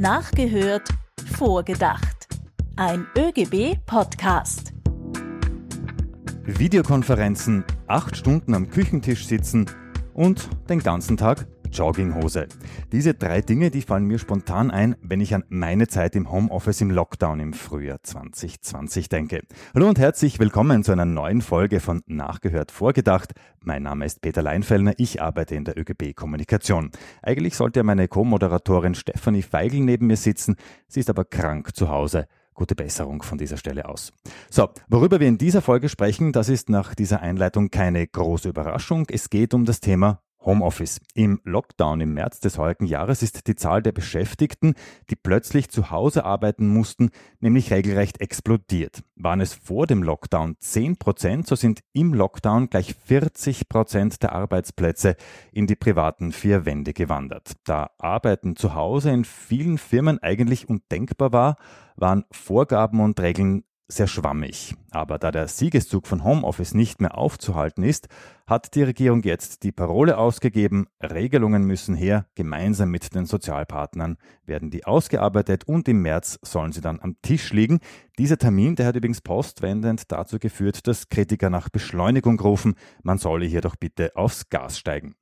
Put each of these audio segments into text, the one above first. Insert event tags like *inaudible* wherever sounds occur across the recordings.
Nachgehört, vorgedacht. Ein ÖGB-Podcast. Videokonferenzen, acht Stunden am Küchentisch sitzen und den ganzen Tag Jogginghose. Diese drei Dinge, die fallen mir spontan ein, wenn ich an meine Zeit im Homeoffice im Lockdown im Frühjahr 2020 denke. Hallo und herzlich willkommen zu einer neuen Folge von Nachgehört Vorgedacht. Mein Name ist Peter Leinfellner, ich arbeite in der ÖGB Kommunikation. Eigentlich sollte ja meine Co-Moderatorin Stefanie Feigl neben mir sitzen, sie ist aber krank zu Hause gute Besserung von dieser Stelle aus. So, worüber wir in dieser Folge sprechen, das ist nach dieser Einleitung keine große Überraschung. Es geht um das Thema Homeoffice. Im Lockdown im März des heutigen Jahres ist die Zahl der Beschäftigten, die plötzlich zu Hause arbeiten mussten, nämlich regelrecht explodiert. Waren es vor dem Lockdown 10 Prozent, so sind im Lockdown gleich 40 Prozent der Arbeitsplätze in die privaten vier Wände gewandert. Da Arbeiten zu Hause in vielen Firmen eigentlich undenkbar war, waren Vorgaben und Regeln sehr schwammig. Aber da der Siegeszug von Homeoffice nicht mehr aufzuhalten ist, hat die Regierung jetzt die Parole ausgegeben, Regelungen müssen her, gemeinsam mit den Sozialpartnern werden die ausgearbeitet und im März sollen sie dann am Tisch liegen. Dieser Termin, der hat übrigens postwendend dazu geführt, dass Kritiker nach Beschleunigung rufen, man solle hier doch bitte aufs Gas steigen.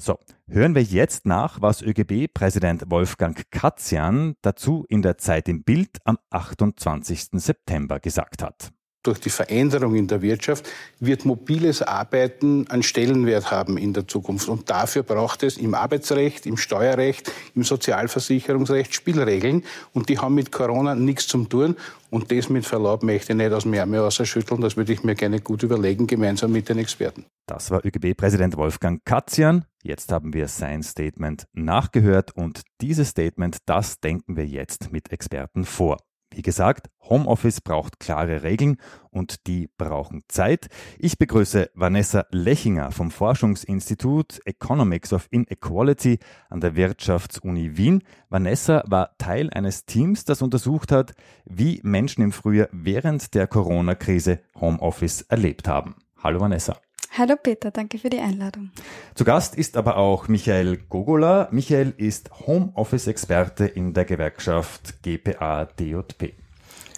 So, hören wir jetzt nach, was ÖGB-Präsident Wolfgang Katzian dazu in der Zeit im Bild am 28. September gesagt hat. Durch die Veränderung in der Wirtschaft wird mobiles Arbeiten einen Stellenwert haben in der Zukunft. Und dafür braucht es im Arbeitsrecht, im Steuerrecht, im Sozialversicherungsrecht Spielregeln. Und die haben mit Corona nichts zu tun. Und das mit Verlaub möchte ich nicht aus dem Ärmel ausschütteln. Das würde ich mir gerne gut überlegen, gemeinsam mit den Experten. Das war ÖGB-Präsident Wolfgang Katzian. Jetzt haben wir sein Statement nachgehört und dieses Statement, das denken wir jetzt mit Experten vor. Wie gesagt, Homeoffice braucht klare Regeln und die brauchen Zeit. Ich begrüße Vanessa Lechinger vom Forschungsinstitut Economics of Inequality an der Wirtschaftsuni Wien. Vanessa war Teil eines Teams, das untersucht hat, wie Menschen im Frühjahr während der Corona-Krise Homeoffice erlebt haben. Hallo Vanessa. Hallo Peter, danke für die Einladung. Zu Gast ist aber auch Michael Gogola. Michael ist Homeoffice-Experte in der Gewerkschaft GPA DJP.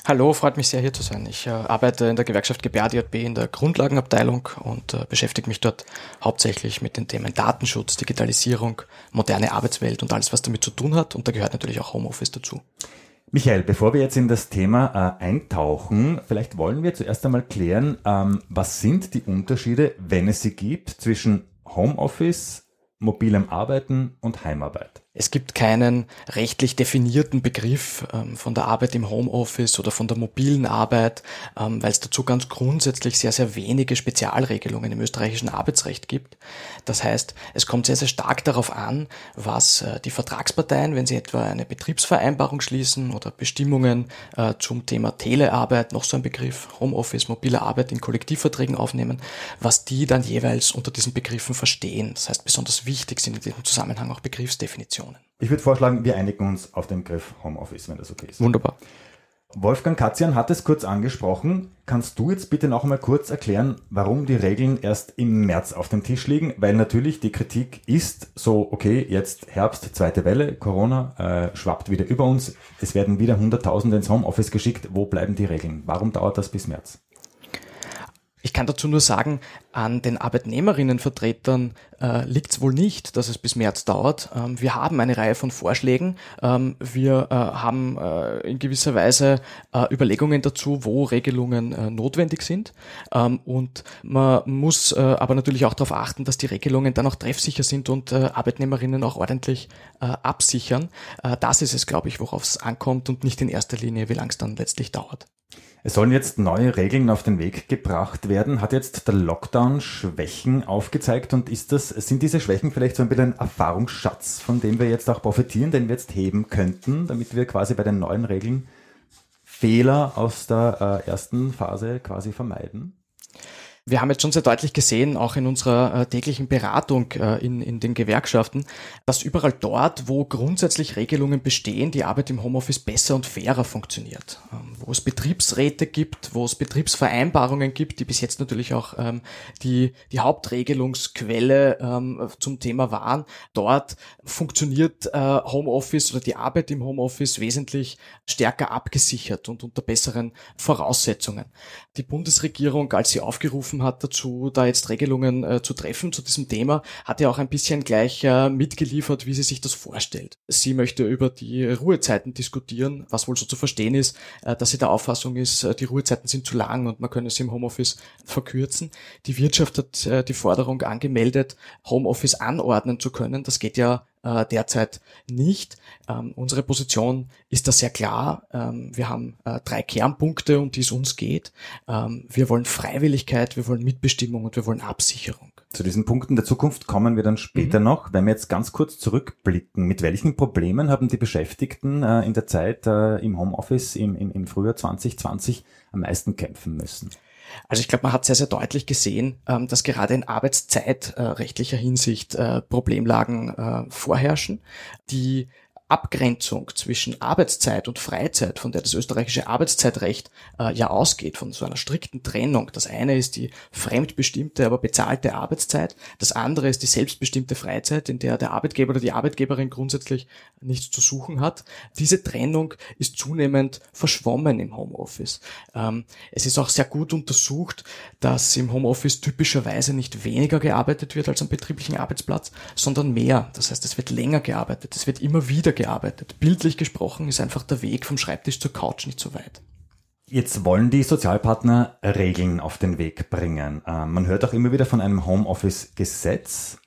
Hallo, freut mich sehr hier zu sein. Ich äh, arbeite in der Gewerkschaft GPA DJP in der Grundlagenabteilung und äh, beschäftige mich dort hauptsächlich mit den Themen Datenschutz, Digitalisierung, moderne Arbeitswelt und alles, was damit zu tun hat. Und da gehört natürlich auch Homeoffice dazu. Michael, bevor wir jetzt in das Thema äh, eintauchen, vielleicht wollen wir zuerst einmal klären, ähm, was sind die Unterschiede, wenn es sie gibt, zwischen Homeoffice, mobilem Arbeiten und Heimarbeit? Es gibt keinen rechtlich definierten Begriff ähm, von der Arbeit im Homeoffice oder von der mobilen Arbeit, ähm, weil es dazu ganz grundsätzlich sehr, sehr wenige Spezialregelungen im österreichischen Arbeitsrecht gibt. Das heißt, es kommt sehr, sehr stark darauf an, was äh, die Vertragsparteien, wenn sie etwa eine Betriebsvereinbarung schließen oder Bestimmungen äh, zum Thema Telearbeit, noch so ein Begriff, Homeoffice, mobile Arbeit in Kollektivverträgen aufnehmen, was die dann jeweils unter diesen Begriffen verstehen. Das heißt, besonders wichtig sind in diesem Zusammenhang auch Begriffsdefinitionen. Ich würde vorschlagen, wir einigen uns auf den Begriff Homeoffice, wenn das okay ist. Wunderbar. Wolfgang Katzian hat es kurz angesprochen. Kannst du jetzt bitte noch einmal kurz erklären, warum die Regeln erst im März auf dem Tisch liegen? Weil natürlich die Kritik ist so, okay, jetzt Herbst, zweite Welle, Corona äh, schwappt wieder über uns. Es werden wieder Hunderttausende ins Homeoffice geschickt. Wo bleiben die Regeln? Warum dauert das bis März? Ich kann dazu nur sagen, an den Arbeitnehmerinnenvertretern äh, liegt es wohl nicht, dass es bis März dauert. Ähm, wir haben eine Reihe von Vorschlägen. Ähm, wir äh, haben äh, in gewisser Weise äh, Überlegungen dazu, wo Regelungen äh, notwendig sind. Ähm, und man muss äh, aber natürlich auch darauf achten, dass die Regelungen dann auch treffsicher sind und Arbeitnehmerinnen auch ordentlich absichern. das ist es, glaube ich, worauf es ankommt und nicht in erster Linie, wie lange es dann letztlich dauert. Es sollen jetzt neue Regeln auf den Weg gebracht werden. Hat jetzt der Lockdown Schwächen aufgezeigt und ist das, sind diese Schwächen vielleicht so ein bisschen ein Erfahrungsschatz, von dem wir jetzt auch profitieren, den wir jetzt heben könnten, damit wir quasi bei den neuen Regeln Fehler aus der äh, ersten Phase quasi vermeiden? Wir haben jetzt schon sehr deutlich gesehen, auch in unserer äh, täglichen Beratung äh, in, in den Gewerkschaften, dass überall dort, wo grundsätzlich Regelungen bestehen, die Arbeit im Homeoffice besser und fairer funktioniert. Ähm, wo es Betriebsräte gibt, wo es Betriebsvereinbarungen gibt, die bis jetzt natürlich auch ähm, die, die Hauptregelungsquelle ähm, zum Thema waren. Dort funktioniert äh, Homeoffice oder die Arbeit im Homeoffice wesentlich stärker abgesichert und unter besseren Voraussetzungen. Die Bundesregierung, als sie aufgerufen hat dazu, da jetzt Regelungen äh, zu treffen zu diesem Thema, hat ja auch ein bisschen gleich äh, mitgeliefert, wie sie sich das vorstellt. Sie möchte über die Ruhezeiten diskutieren, was wohl so zu verstehen ist, äh, dass sie der Auffassung ist, äh, die Ruhezeiten sind zu lang und man könne sie im Homeoffice verkürzen. Die Wirtschaft hat äh, die Forderung angemeldet, Homeoffice anordnen zu können. Das geht ja äh, derzeit nicht. Ähm, unsere Position ist da sehr klar. Ähm, wir haben äh, drei Kernpunkte, um die es uns geht. Ähm, wir wollen Freiwilligkeit, wir wollen Mitbestimmung und wir wollen Absicherung. Zu diesen Punkten der Zukunft kommen wir dann später mhm. noch. Wenn wir jetzt ganz kurz zurückblicken, mit welchen Problemen haben die Beschäftigten äh, in der Zeit äh, im Homeoffice im, im, im Frühjahr 2020 am meisten kämpfen müssen? Also ich glaube, man hat sehr, sehr deutlich gesehen, ähm, dass gerade in arbeitszeitrechtlicher Hinsicht äh, Problemlagen äh, vorherrschen, die Abgrenzung zwischen Arbeitszeit und Freizeit, von der das österreichische Arbeitszeitrecht äh, ja ausgeht, von so einer strikten Trennung. Das eine ist die fremdbestimmte, aber bezahlte Arbeitszeit. Das andere ist die selbstbestimmte Freizeit, in der der Arbeitgeber oder die Arbeitgeberin grundsätzlich nichts zu suchen hat. Diese Trennung ist zunehmend verschwommen im Homeoffice. Ähm, es ist auch sehr gut untersucht, dass im Homeoffice typischerweise nicht weniger gearbeitet wird als am betrieblichen Arbeitsplatz, sondern mehr. Das heißt, es wird länger gearbeitet, es wird immer wieder gearbeitet. Bildlich gesprochen ist einfach der Weg vom Schreibtisch zur Couch nicht so weit. Jetzt wollen die Sozialpartner Regeln auf den Weg bringen. Äh, man hört auch immer wieder von einem Homeoffice-Gesetz.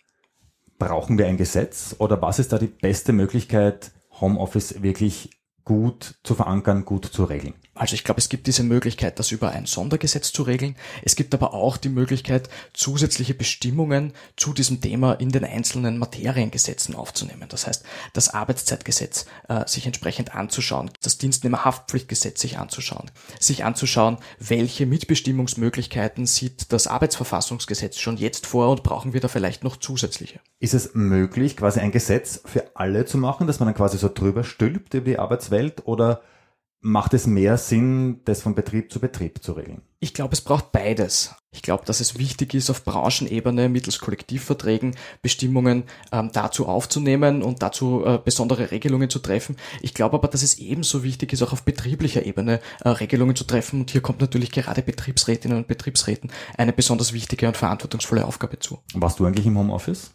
Brauchen wir ein Gesetz oder was ist da die beste Möglichkeit, Homeoffice wirklich gut zu verankern, gut zu regeln? Also ich glaube, es gibt diese Möglichkeit, das über ein Sondergesetz zu regeln. Es gibt aber auch die Möglichkeit, zusätzliche Bestimmungen zu diesem Thema in den einzelnen Materiengesetzen aufzunehmen. Das heißt, das Arbeitszeitgesetz äh, sich entsprechend anzuschauen, das Dienstnehmerhaftpflichtgesetz sich anzuschauen, sich anzuschauen, welche Mitbestimmungsmöglichkeiten sieht das Arbeitsverfassungsgesetz schon jetzt vor und brauchen wir da vielleicht noch zusätzliche. Ist es möglich, quasi ein Gesetz für alle zu machen, dass man dann quasi so drüber stülpt über die Arbeitswelt oder macht es mehr Sinn, das von Betrieb zu Betrieb zu regeln? Ich glaube, es braucht beides. Ich glaube, dass es wichtig ist, auf Branchenebene mittels Kollektivverträgen Bestimmungen ähm, dazu aufzunehmen und dazu äh, besondere Regelungen zu treffen. Ich glaube aber, dass es ebenso wichtig ist, auch auf betrieblicher Ebene äh, Regelungen zu treffen. Und hier kommt natürlich gerade Betriebsrätinnen und Betriebsräten eine besonders wichtige und verantwortungsvolle Aufgabe zu. Warst du eigentlich im Homeoffice?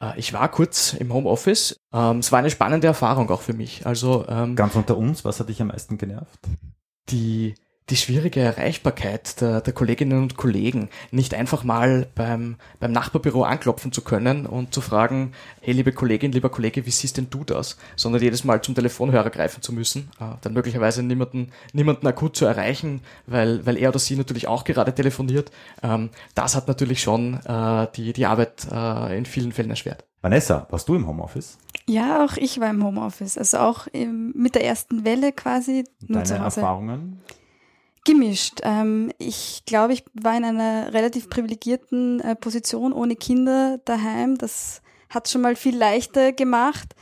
Äh, ich war kurz im Homeoffice. Ähm, es war eine spannende Erfahrung auch für mich. Also ähm, ganz unter uns, was hat dich am meisten genervt? Die die schwierige Erreichbarkeit der, der, Kolleginnen und Kollegen, nicht einfach mal beim, beim Nachbarbüro anklopfen zu können und zu fragen, hey liebe Kollegin, lieber Kollege, wie siehst denn du das? Sondern jedes Mal zum Telefonhörer greifen zu müssen, äh, dann möglicherweise niemanden, niemanden akut zu erreichen, weil, weil er oder sie natürlich auch gerade telefoniert. Ähm, das hat natürlich schon äh, die, die Arbeit äh, in vielen Fällen erschwert. Vanessa, warst du im Homeoffice? Ja, auch ich war im Homeoffice. Also auch im, mit der ersten Welle quasi. Nur Deine zu Hause. Erfahrungen? Gemischt. Ähm, ich glaube, ich war in einer relativ privilegierten äh, Position ohne Kinder daheim. Das hat schon mal viel leichter gemacht.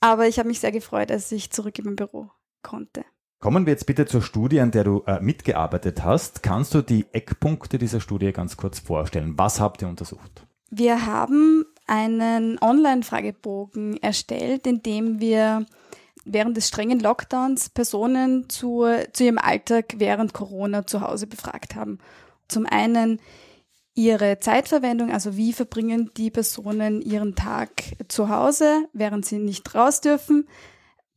Aber ich habe mich sehr gefreut, als ich zurück in mein Büro konnte. Kommen wir jetzt bitte zur Studie, an der du äh, mitgearbeitet hast. Kannst du die Eckpunkte dieser Studie ganz kurz vorstellen? Was habt ihr untersucht? Wir haben einen Online-Fragebogen erstellt, in dem wir während des strengen Lockdowns Personen zu, zu ihrem Alltag während Corona zu Hause befragt haben. Zum einen ihre Zeitverwendung, also wie verbringen die Personen ihren Tag zu Hause, während sie nicht raus dürfen.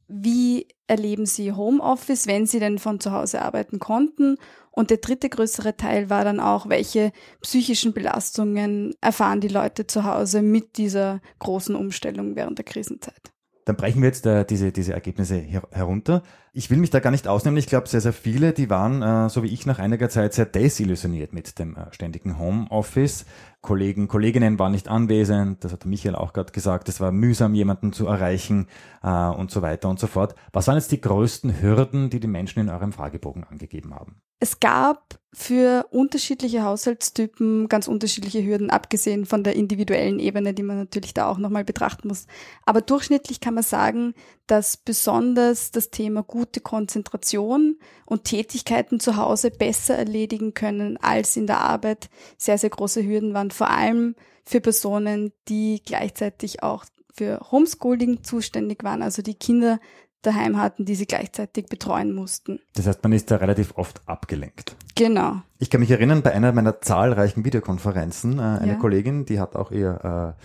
Wie erleben sie Homeoffice, wenn sie denn von zu Hause arbeiten konnten? Und der dritte größere Teil war dann auch, welche psychischen Belastungen erfahren die Leute zu Hause mit dieser großen Umstellung während der Krisenzeit. Dann brechen wir jetzt äh, diese, diese Ergebnisse her herunter. Ich will mich da gar nicht ausnehmen. Ich glaube, sehr, sehr viele, die waren, äh, so wie ich, nach einiger Zeit sehr desillusioniert mit dem äh, ständigen Homeoffice. Kollegen, Kolleginnen waren nicht anwesend, das hat Michael auch gerade gesagt, es war mühsam, jemanden zu erreichen äh, und so weiter und so fort. Was waren jetzt die größten Hürden, die die Menschen in eurem Fragebogen angegeben haben? Es gab für unterschiedliche Haushaltstypen ganz unterschiedliche Hürden, abgesehen von der individuellen Ebene, die man natürlich da auch nochmal betrachten muss. Aber durchschnittlich kann man sagen, dass besonders das Thema gute Konzentration und Tätigkeiten zu Hause besser erledigen können als in der Arbeit sehr, sehr große Hürden waren, vor allem für Personen, die gleichzeitig auch für Homeschooling zuständig waren, also die Kinder daheim hatten, die sie gleichzeitig betreuen mussten. Das heißt, man ist da relativ oft abgelenkt. Genau. Ich kann mich erinnern, bei einer meiner zahlreichen Videokonferenzen, äh, eine ja. Kollegin, die hat auch ihr, äh,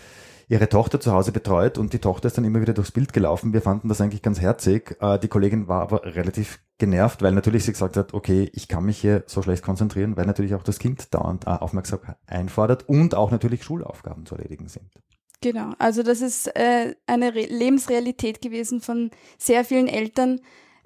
ihre Tochter zu Hause betreut und die Tochter ist dann immer wieder durchs Bild gelaufen. Wir fanden das eigentlich ganz herzig. Äh, die Kollegin war aber relativ genervt, weil natürlich sie gesagt hat, okay, ich kann mich hier so schlecht konzentrieren, weil natürlich auch das Kind dauernd äh, Aufmerksamkeit einfordert und auch natürlich Schulaufgaben zu erledigen sind. Genau, also das ist äh, eine Re Lebensrealität gewesen von sehr vielen Eltern.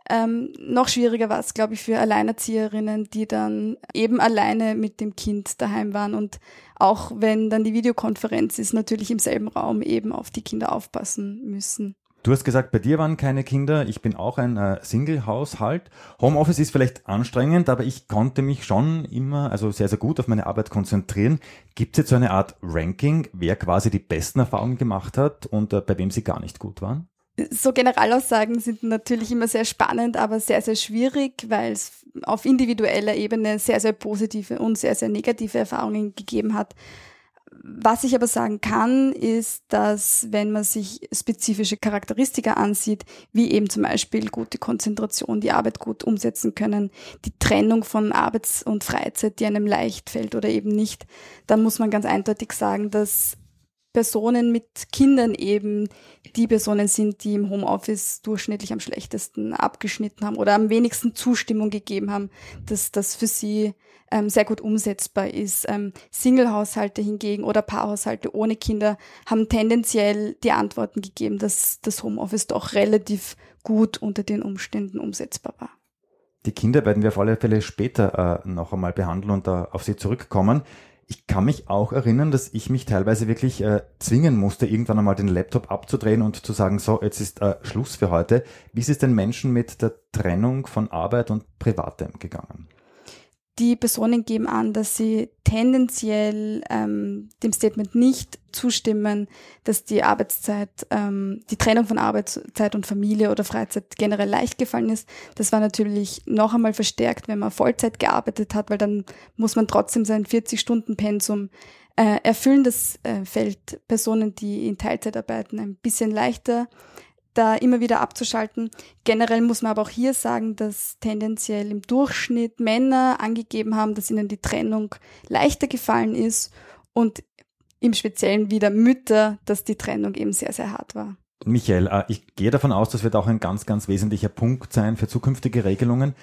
Ähm, noch schwieriger war es, glaube ich, für Alleinerzieherinnen, die dann eben alleine mit dem Kind daheim waren und auch wenn dann die Videokonferenz ist, natürlich im selben Raum eben auf die Kinder aufpassen müssen. Du hast gesagt, bei dir waren keine Kinder. Ich bin auch ein äh, Single-Haushalt. Homeoffice ist vielleicht anstrengend, aber ich konnte mich schon immer, also sehr, sehr gut auf meine Arbeit konzentrieren. Gibt es jetzt so eine Art Ranking, wer quasi die besten Erfahrungen gemacht hat und äh, bei wem sie gar nicht gut waren? So Generalaussagen sind natürlich immer sehr spannend, aber sehr, sehr schwierig, weil es auf individueller Ebene sehr, sehr positive und sehr, sehr negative Erfahrungen gegeben hat. Was ich aber sagen kann, ist, dass wenn man sich spezifische Charakteristika ansieht, wie eben zum Beispiel gute Konzentration, die Arbeit gut umsetzen können, die Trennung von Arbeits- und Freizeit, die einem leicht fällt oder eben nicht, dann muss man ganz eindeutig sagen, dass Personen mit Kindern eben die Personen sind, die im Homeoffice durchschnittlich am schlechtesten abgeschnitten haben oder am wenigsten Zustimmung gegeben haben, dass das für sie ähm, sehr gut umsetzbar ist. Ähm, Single-Haushalte hingegen oder Paarhaushalte ohne Kinder haben tendenziell die Antworten gegeben, dass das Homeoffice doch relativ gut unter den Umständen umsetzbar war. Die Kinder werden wir auf alle Fälle später äh, noch einmal behandeln und äh, auf sie zurückkommen. Ich kann mich auch erinnern, dass ich mich teilweise wirklich äh, zwingen musste, irgendwann einmal den Laptop abzudrehen und zu sagen, so, jetzt ist äh, Schluss für heute. Wie ist es den Menschen mit der Trennung von Arbeit und Privatem gegangen? Die Personen geben an, dass sie tendenziell ähm, dem Statement nicht zustimmen, dass die Arbeitszeit, ähm, die Trennung von Arbeitszeit und Familie oder Freizeit generell leicht gefallen ist. Das war natürlich noch einmal verstärkt, wenn man Vollzeit gearbeitet hat, weil dann muss man trotzdem sein 40-Stunden-Pensum äh, erfüllen. Das äh, fällt Personen, die in Teilzeit arbeiten, ein bisschen leichter da immer wieder abzuschalten. Generell muss man aber auch hier sagen, dass tendenziell im Durchschnitt Männer angegeben haben, dass ihnen die Trennung leichter gefallen ist und im Speziellen wieder Mütter, dass die Trennung eben sehr, sehr hart war. Michael, äh, ich gehe davon aus, das wird auch ein ganz, ganz wesentlicher Punkt sein für zukünftige Regelungen.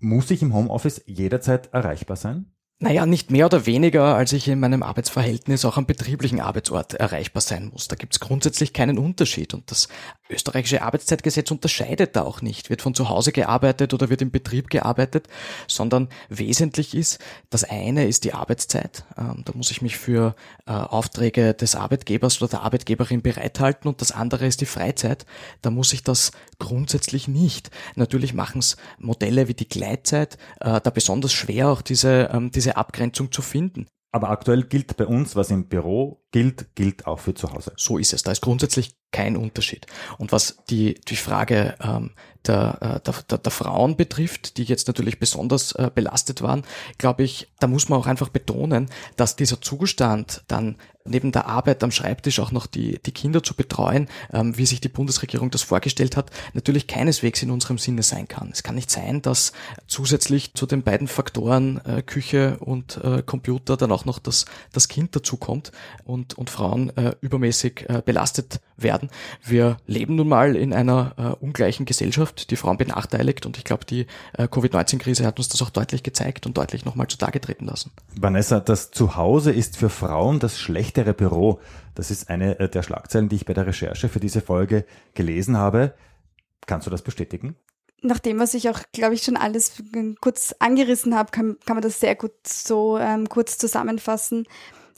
Muss ich im Homeoffice jederzeit erreichbar sein? Naja, nicht mehr oder weniger, als ich in meinem Arbeitsverhältnis auch am betrieblichen Arbeitsort erreichbar sein muss. Da gibt es grundsätzlich keinen Unterschied und das österreichische Arbeitszeitgesetz unterscheidet da auch nicht, wird von zu Hause gearbeitet oder wird im Betrieb gearbeitet, sondern wesentlich ist, das eine ist die Arbeitszeit. Ähm, da muss ich mich für äh, Aufträge des Arbeitgebers oder der Arbeitgeberin bereithalten und das andere ist die Freizeit. Da muss ich das grundsätzlich nicht. Natürlich machen es Modelle wie die Gleitzeit äh, da besonders schwer, auch diese, ähm, diese Abgrenzung zu finden. Aber aktuell gilt bei uns, was im Büro gilt, gilt auch für zu Hause. So ist es. Da ist grundsätzlich kein Unterschied. Und was die, die Frage ähm, der, äh, der, der, Frauen betrifft, die jetzt natürlich besonders äh, belastet waren, glaube ich, da muss man auch einfach betonen, dass dieser Zustand dann neben der Arbeit am Schreibtisch auch noch die, die Kinder zu betreuen, ähm, wie sich die Bundesregierung das vorgestellt hat, natürlich keineswegs in unserem Sinne sein kann. Es kann nicht sein, dass zusätzlich zu den beiden Faktoren äh, Küche und äh, Computer dann auch noch das, das Kind dazukommt und, und Frauen äh, übermäßig äh, belastet werden. Wir leben nun mal in einer ungleichen Gesellschaft, die Frauen benachteiligt und ich glaube, die äh, Covid-19-Krise hat uns das auch deutlich gezeigt und deutlich nochmal zutage treten lassen. Vanessa, das Zuhause ist für Frauen das schlechtere Büro. Das ist eine äh, der Schlagzeilen, die ich bei der Recherche für diese Folge gelesen habe. Kannst du das bestätigen? Nachdem was ich auch, glaube ich, schon alles kurz angerissen habe, kann, kann man das sehr gut so ähm, kurz zusammenfassen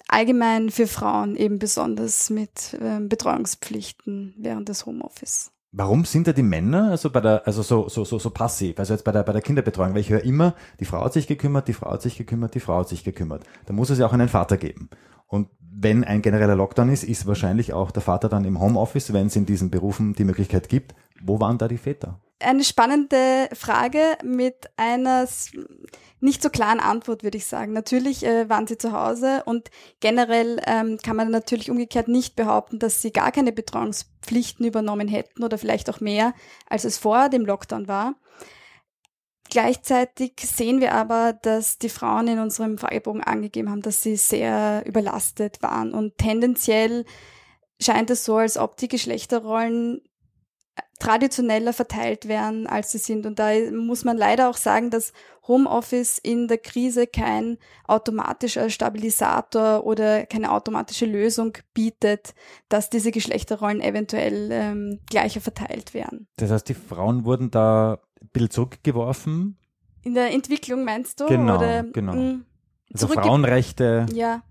allgemein für Frauen eben besonders mit ähm, Betreuungspflichten während des Homeoffice. Warum sind da die Männer also bei der also so so so so passiv also jetzt bei der bei der Kinderbetreuung? Weil ich höre immer die Frau hat sich gekümmert die Frau hat sich gekümmert die Frau hat sich gekümmert. Da muss es ja auch einen Vater geben. Und wenn ein genereller Lockdown ist ist wahrscheinlich auch der Vater dann im Homeoffice wenn es in diesen Berufen die Möglichkeit gibt. Wo waren da die Väter eine spannende Frage mit einer nicht so klaren Antwort, würde ich sagen. Natürlich äh, waren sie zu Hause und generell ähm, kann man natürlich umgekehrt nicht behaupten, dass sie gar keine Betreuungspflichten übernommen hätten oder vielleicht auch mehr, als es vor dem Lockdown war. Gleichzeitig sehen wir aber, dass die Frauen in unserem Fragebogen angegeben haben, dass sie sehr überlastet waren und tendenziell scheint es so, als ob die Geschlechterrollen traditioneller verteilt werden, als sie sind. Und da muss man leider auch sagen, dass Homeoffice in der Krise kein automatischer Stabilisator oder keine automatische Lösung bietet, dass diese Geschlechterrollen eventuell ähm, gleicher verteilt werden. Das heißt, die Frauen wurden da ein bisschen zurückgeworfen? In der Entwicklung meinst du? Genau, oder, genau. Mh, mm, also Frauenrechte. Ja,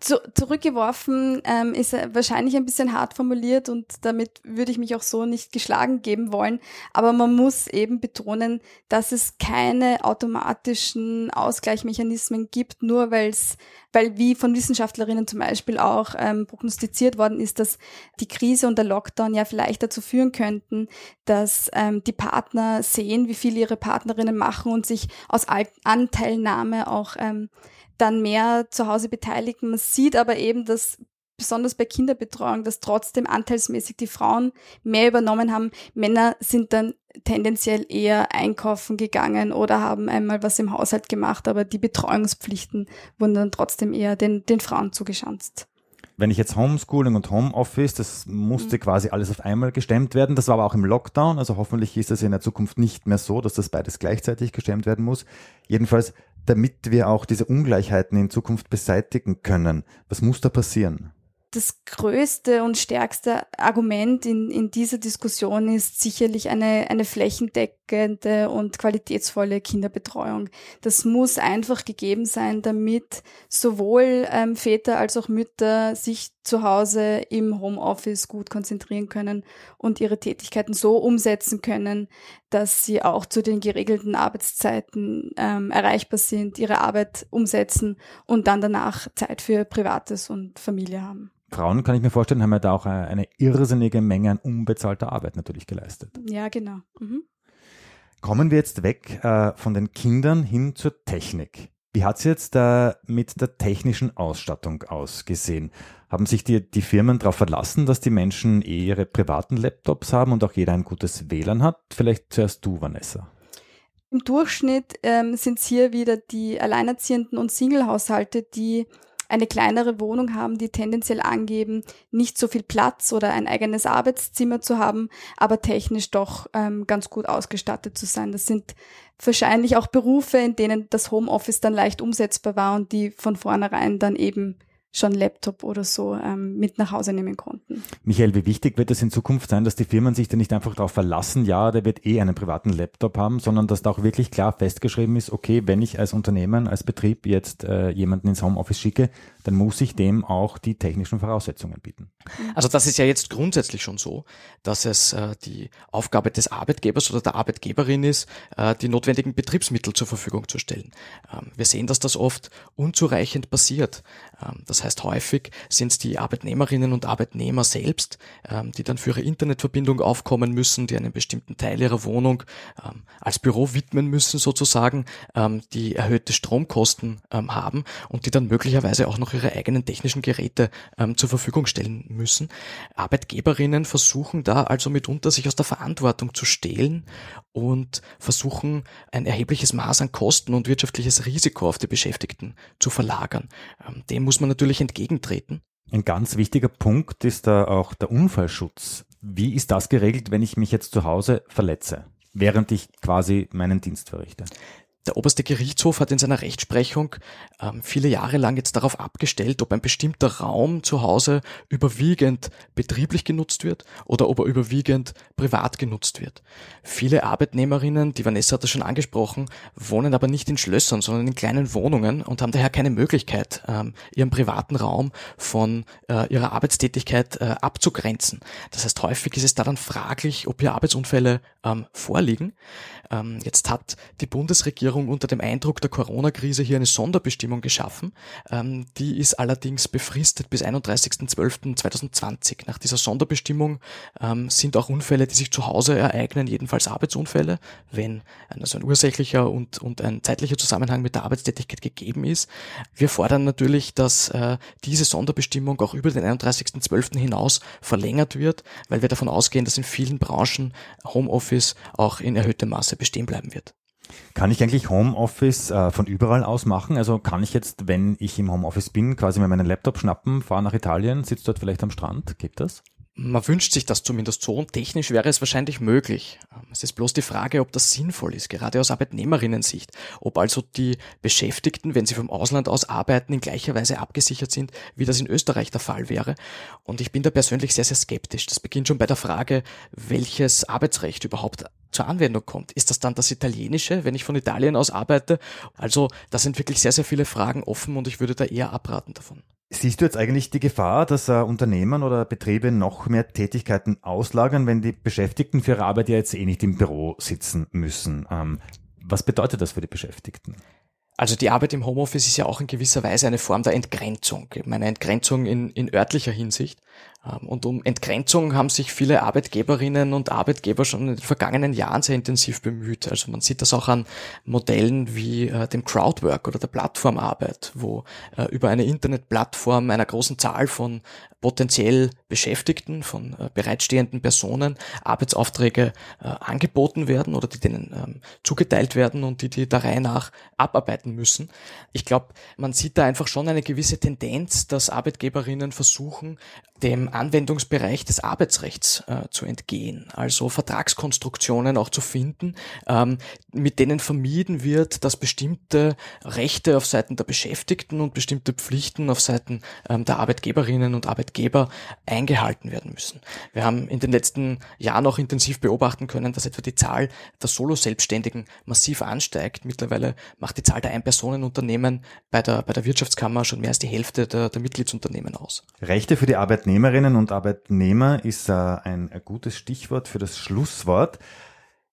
zu, zurückgeworfen ähm, ist wahrscheinlich ein bisschen hart formuliert und damit würde ich mich auch so nicht geschlagen geben wollen. Aber man muss eben betonen, dass es keine automatischen Ausgleichsmechanismen gibt, nur weil es, weil wie von Wissenschaftlerinnen zum Beispiel auch ähm, prognostiziert worden ist, dass die Krise und der Lockdown ja vielleicht dazu führen könnten, dass ähm, die Partner sehen, wie viel ihre Partnerinnen machen und sich aus Anteilnahme auch ähm, dann mehr zu Hause beteiligen. Man sieht aber eben, dass besonders bei Kinderbetreuung, dass trotzdem anteilsmäßig die Frauen mehr übernommen haben. Männer sind dann tendenziell eher einkaufen gegangen oder haben einmal was im Haushalt gemacht, aber die Betreuungspflichten wurden dann trotzdem eher den, den Frauen zugeschanzt. Wenn ich jetzt Homeschooling und Homeoffice, das musste mhm. quasi alles auf einmal gestemmt werden. Das war aber auch im Lockdown, also hoffentlich ist das in der Zukunft nicht mehr so, dass das beides gleichzeitig gestemmt werden muss. Jedenfalls damit wir auch diese Ungleichheiten in Zukunft beseitigen können? Was muss da passieren? das größte und stärkste Argument in, in dieser Diskussion ist sicherlich eine, eine flächendeckende und qualitätsvolle Kinderbetreuung. Das muss einfach gegeben sein, damit sowohl ähm, Väter als auch Mütter sich zu Hause im Homeoffice gut konzentrieren können und ihre Tätigkeiten so umsetzen können, dass sie auch zu den geregelten Arbeitszeiten ähm, erreichbar sind, ihre Arbeit umsetzen und dann danach Zeit für Privates und Familie haben. Frauen, kann ich mir vorstellen, haben ja da auch eine irrsinnige Menge an unbezahlter Arbeit natürlich geleistet. Ja, genau. Mhm. Kommen wir jetzt weg äh, von den Kindern hin zur Technik. Wie hat es jetzt äh, mit der technischen Ausstattung ausgesehen? Haben sich die, die Firmen darauf verlassen, dass die Menschen eh ihre privaten Laptops haben und auch jeder ein gutes WLAN hat? Vielleicht zuerst du, Vanessa. Im Durchschnitt ähm, sind es hier wieder die Alleinerziehenden und Singlehaushalte, die eine kleinere Wohnung haben, die tendenziell angeben, nicht so viel Platz oder ein eigenes Arbeitszimmer zu haben, aber technisch doch ähm, ganz gut ausgestattet zu sein. Das sind wahrscheinlich auch Berufe, in denen das Homeoffice dann leicht umsetzbar war und die von vornherein dann eben schon Laptop oder so ähm, mit nach Hause nehmen konnten. Michael, wie wichtig wird es in Zukunft sein, dass die Firmen sich da nicht einfach darauf verlassen, ja, der wird eh einen privaten Laptop haben, sondern dass da auch wirklich klar festgeschrieben ist, okay, wenn ich als Unternehmen, als Betrieb jetzt äh, jemanden ins Homeoffice schicke, dann muss ich dem auch die technischen Voraussetzungen bieten. Also das ist ja jetzt grundsätzlich schon so, dass es äh, die Aufgabe des Arbeitgebers oder der Arbeitgeberin ist, äh, die notwendigen Betriebsmittel zur Verfügung zu stellen. Ähm, wir sehen, dass das oft unzureichend passiert. Ähm, das heißt, häufig sind es die Arbeitnehmerinnen und Arbeitnehmer selbst, ähm, die dann für ihre Internetverbindung aufkommen müssen, die einen bestimmten Teil ihrer Wohnung ähm, als Büro widmen müssen sozusagen, die erhöhte Stromkosten haben und die dann möglicherweise auch noch ihre eigenen technischen Geräte zur Verfügung stellen müssen. Arbeitgeberinnen versuchen da also mitunter sich aus der Verantwortung zu stehlen und versuchen ein erhebliches Maß an Kosten und wirtschaftliches Risiko auf die Beschäftigten zu verlagern. Dem muss man natürlich natürlich entgegentreten. Ein ganz wichtiger Punkt ist da auch der Unfallschutz. Wie ist das geregelt, wenn ich mich jetzt zu Hause verletze, während ich quasi meinen Dienst verrichte? Der oberste Gerichtshof hat in seiner Rechtsprechung ähm, viele Jahre lang jetzt darauf abgestellt, ob ein bestimmter Raum zu Hause überwiegend betrieblich genutzt wird oder ob er überwiegend privat genutzt wird. Viele Arbeitnehmerinnen, die Vanessa hat das schon angesprochen, wohnen aber nicht in Schlössern, sondern in kleinen Wohnungen und haben daher keine Möglichkeit, ähm, ihren privaten Raum von äh, ihrer Arbeitstätigkeit äh, abzugrenzen. Das heißt, häufig ist es da dann fraglich, ob hier Arbeitsunfälle ähm, vorliegen. Ähm, jetzt hat die Bundesregierung unter dem Eindruck der Corona-Krise hier eine Sonderbestimmung geschaffen. Ähm, die ist allerdings befristet bis 31.12.2020. Nach dieser Sonderbestimmung ähm, sind auch Unfälle, die sich zu Hause ereignen, jedenfalls Arbeitsunfälle, wenn also ein ursächlicher und, und ein zeitlicher Zusammenhang mit der Arbeitstätigkeit gegeben ist. Wir fordern natürlich, dass äh, diese Sonderbestimmung auch über den 31.12. hinaus verlängert wird, weil wir davon ausgehen, dass in vielen Branchen Homeoffice auch in erhöhtem Maße bestehen bleiben wird. Kann ich eigentlich Homeoffice äh, von überall aus machen? Also kann ich jetzt, wenn ich im Homeoffice bin, quasi mir meinen Laptop schnappen, fahre nach Italien, sitze dort vielleicht am Strand? Geht das? Man wünscht sich das zumindest so und technisch wäre es wahrscheinlich möglich. Es ist bloß die Frage, ob das sinnvoll ist, gerade aus Arbeitnehmerinnen-Sicht. Ob also die Beschäftigten, wenn sie vom Ausland aus arbeiten, in gleicher Weise abgesichert sind, wie das in Österreich der Fall wäre. Und ich bin da persönlich sehr, sehr skeptisch. Das beginnt schon bei der Frage, welches Arbeitsrecht überhaupt zur Anwendung kommt. Ist das dann das Italienische, wenn ich von Italien aus arbeite? Also da sind wirklich sehr, sehr viele Fragen offen und ich würde da eher abraten davon. Siehst du jetzt eigentlich die Gefahr, dass äh, Unternehmen oder Betriebe noch mehr Tätigkeiten auslagern, wenn die Beschäftigten für ihre Arbeit ja jetzt eh nicht im Büro sitzen müssen? Ähm, was bedeutet das für die Beschäftigten? Also die Arbeit im Homeoffice ist ja auch in gewisser Weise eine Form der Entgrenzung, eine Entgrenzung in, in örtlicher Hinsicht. Ähm, und um Entgrenzung haben sich viele Arbeitgeberinnen und Arbeitgeber schon in den vergangenen Jahren sehr intensiv bemüht. Also man sieht das auch an Modellen wie äh, dem Crowdwork oder der Plattformarbeit, wo äh, über eine Internetplattform einer großen Zahl von potenziell Beschäftigten, von äh, bereitstehenden Personen Arbeitsaufträge angeboten werden oder die denen ähm, zugeteilt werden und die die der Reihe nach abarbeiten müssen. Ich glaube, man sieht da einfach schon eine gewisse Tendenz, dass Arbeitgeberinnen versuchen, dem Anwendungsbereich des Arbeitsrechts äh, zu entgehen, also Vertragskonstruktionen auch zu finden, ähm, mit denen vermieden wird, dass bestimmte Rechte auf Seiten der Beschäftigten und bestimmte Pflichten auf Seiten ähm, der Arbeitgeberinnen und Arbeitgeber eingehalten werden müssen. Wir haben in den letzten Jahren auch intensiv beobachten können, dass etwa die Zahl der Solo-Selbstständigen massiv ansteigt. Mittlerweile macht die Zahl der Ein-Personen-Unternehmen bei der, bei der Wirtschaftskammer schon mehr als die Hälfte der, der Mitgliedsunternehmen aus. Rechte für die Arbeitnehmerinnen und Arbeitnehmer ist äh, ein gutes Stichwort für das Schlusswort.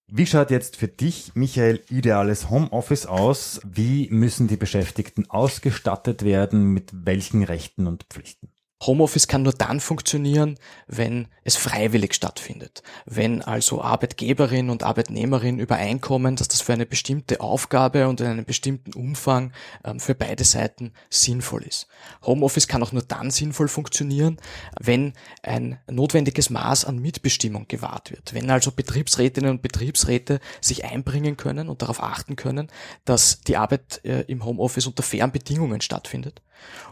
Wie schaut jetzt für dich, Michael, ideales Homeoffice aus? Wie müssen die Beschäftigten ausgestattet werden? Mit welchen Rechten und Pflichten? Homeoffice kann nur dann funktionieren, wenn es freiwillig stattfindet. Wenn also Arbeitgeberin und Arbeitnehmerin übereinkommen, dass das für eine bestimmte Aufgabe und in einem bestimmten Umfang ähm, für beide Seiten sinnvoll ist. Homeoffice kann auch nur dann sinnvoll funktionieren, wenn ein notwendiges Maß an Mitbestimmung gewahrt wird. Wenn also Betriebsrätinnen und Betriebsräte sich einbringen können und darauf achten können, dass die Arbeit äh, im Homeoffice unter fairen Bedingungen stattfindet.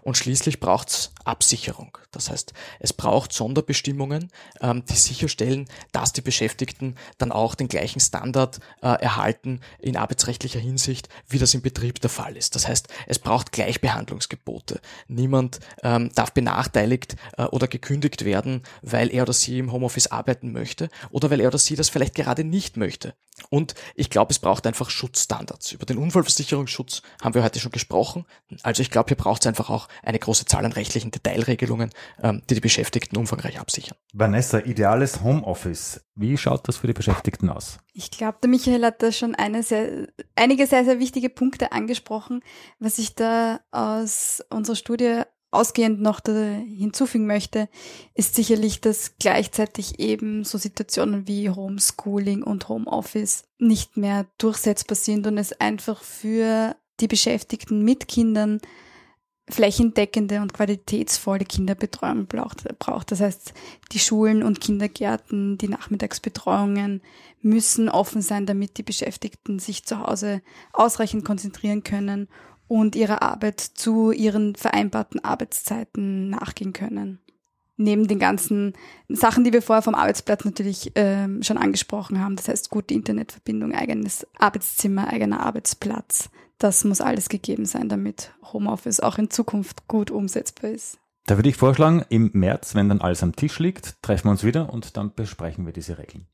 Und schließlich braucht es Absicherung. Das heißt, es braucht Sonderbestimmungen, ähm, die sicherstellen, dass die Beschäftigten dann auch den gleichen Standard äh, erhalten in arbeitsrechtlicher Hinsicht, wie das im Betrieb der Fall ist. Das heißt, es braucht Gleichbehandlungsgebote. Niemand ähm, darf benachteiligt äh, oder gekündigt werden, weil er oder sie im Homeoffice arbeiten möchte oder weil er oder sie das vielleicht gerade nicht möchte. Und ich glaube, es braucht einfach Schutzstandards. Über den Unfallversicherungsschutz haben wir heute schon gesprochen. Also ich glaube, hier braucht es einfach auch eine große Zahl an rechtlichen Detailregelungen, ähm, die die Beschäftigten umfangreich absichern. Vanessa, ideales Homeoffice. Wie schaut das für die Beschäftigten aus? Ich glaube, der Michael hat da schon eine sehr, einige sehr, sehr wichtige Punkte angesprochen. Was ich da aus unserer Studie ausgehend noch hinzufügen möchte, ist sicherlich, dass gleichzeitig eben so Situationen wie Homeschooling und Homeoffice nicht mehr durchsetzbar sind und es einfach für die Beschäftigten mit Kindern flächendeckende und qualitätsvolle Kinderbetreuung braucht. Das heißt, die Schulen und Kindergärten, die Nachmittagsbetreuungen müssen offen sein, damit die Beschäftigten sich zu Hause ausreichend konzentrieren können und ihrer Arbeit zu ihren vereinbarten Arbeitszeiten nachgehen können. neben den ganzen Sachen, die wir vorher vom Arbeitsplatz natürlich ähm, schon angesprochen haben. Das heißt, gute Internetverbindung, eigenes Arbeitszimmer, eigener Arbeitsplatz. Das muss alles gegeben sein, damit Homeoffice auch in Zukunft gut umsetzbar ist. Da würde ich vorschlagen, im März, wenn dann alles am Tisch liegt, treffen wir uns wieder und dann besprechen wir diese Regeln.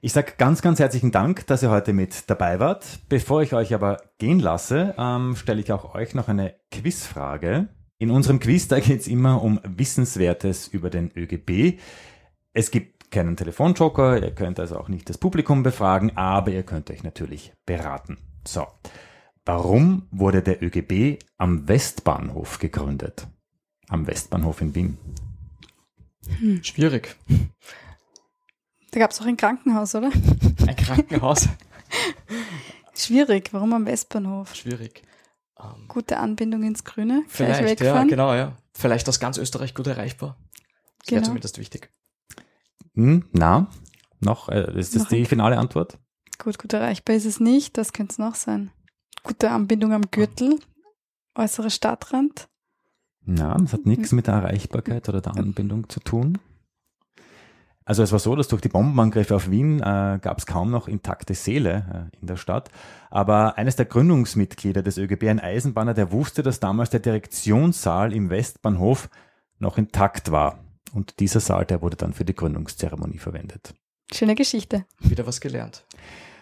Ich sage ganz, ganz herzlichen Dank, dass ihr heute mit dabei wart. Bevor ich euch aber gehen lasse, ähm, stelle ich auch euch noch eine Quizfrage. In unserem Quiz, da geht es immer um Wissenswertes über den ÖGB. Es gibt keinen Telefonjoker, ihr könnt also auch nicht das Publikum befragen, aber ihr könnt euch natürlich beraten. So, warum wurde der ÖGB am Westbahnhof gegründet? Am Westbahnhof in Wien. Hm. Schwierig. Da gab es auch ein Krankenhaus, oder? Ein Krankenhaus? *laughs* Schwierig. Warum am Westbahnhof? Schwierig. Ähm, Gute Anbindung ins Grüne. Vielleicht, ja, genau, ja. Vielleicht aus ganz Österreich gut erreichbar. Das genau. wäre zumindest wichtig. Hm, na, noch, äh, ist das noch die finale Antwort? Gut, gut erreichbar ist es nicht. Das könnte es noch sein. Gute Anbindung am Gürtel, äußerer Stadtrand. Na, das hat nichts mit der Erreichbarkeit oder der Anbindung zu tun. Also es war so, dass durch die Bombenangriffe auf Wien äh, gab es kaum noch intakte Seele äh, in der Stadt. Aber eines der Gründungsmitglieder des ÖGB, ein Eisenbahner, der wusste, dass damals der Direktionssaal im Westbahnhof noch intakt war. Und dieser Saal, der wurde dann für die Gründungszeremonie verwendet. Schöne Geschichte. Wieder was gelernt.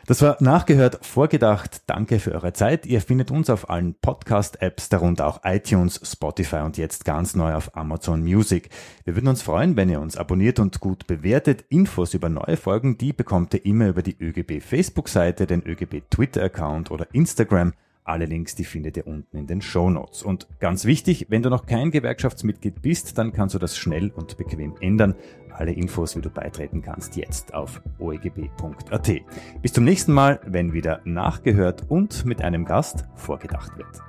Das war nachgehört, vorgedacht. Danke für eure Zeit. Ihr findet uns auf allen Podcast-Apps, darunter auch iTunes, Spotify und jetzt ganz neu auf Amazon Music. Wir würden uns freuen, wenn ihr uns abonniert und gut bewertet. Infos über neue Folgen, die bekommt ihr immer über die ÖGB Facebook-Seite, den ÖGB Twitter-Account oder Instagram. Alle Links, die findet ihr unten in den Show Notes. Und ganz wichtig, wenn du noch kein Gewerkschaftsmitglied bist, dann kannst du das schnell und bequem ändern. Alle Infos, wie du beitreten kannst, jetzt auf oegb.at. Bis zum nächsten Mal, wenn wieder nachgehört und mit einem Gast vorgedacht wird.